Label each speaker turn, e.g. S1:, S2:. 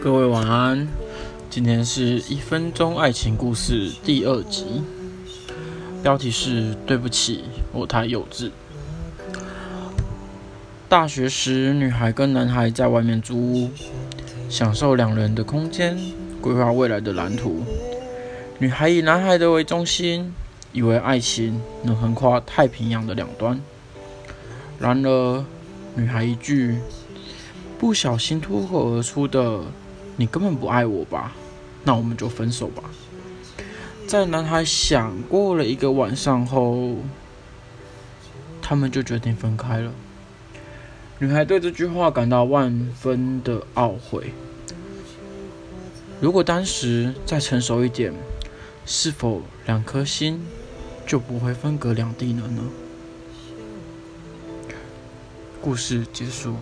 S1: 各位晚安，今天是一分钟爱情故事第二集，标题是“对不起，我太幼稚”。大学时，女孩跟男孩在外面租屋，享受两人的空间，规划未来的蓝图。女孩以男孩的为中心，以为爱情能横跨太平洋的两端。然而，女孩一句不小心脱口而出的。你根本不爱我吧？那我们就分手吧。在男孩想过了一个晚上后，他们就决定分开了。女孩对这句话感到万分的懊悔。如果当时再成熟一点，是否两颗心就不会分隔两地了呢？故事结束。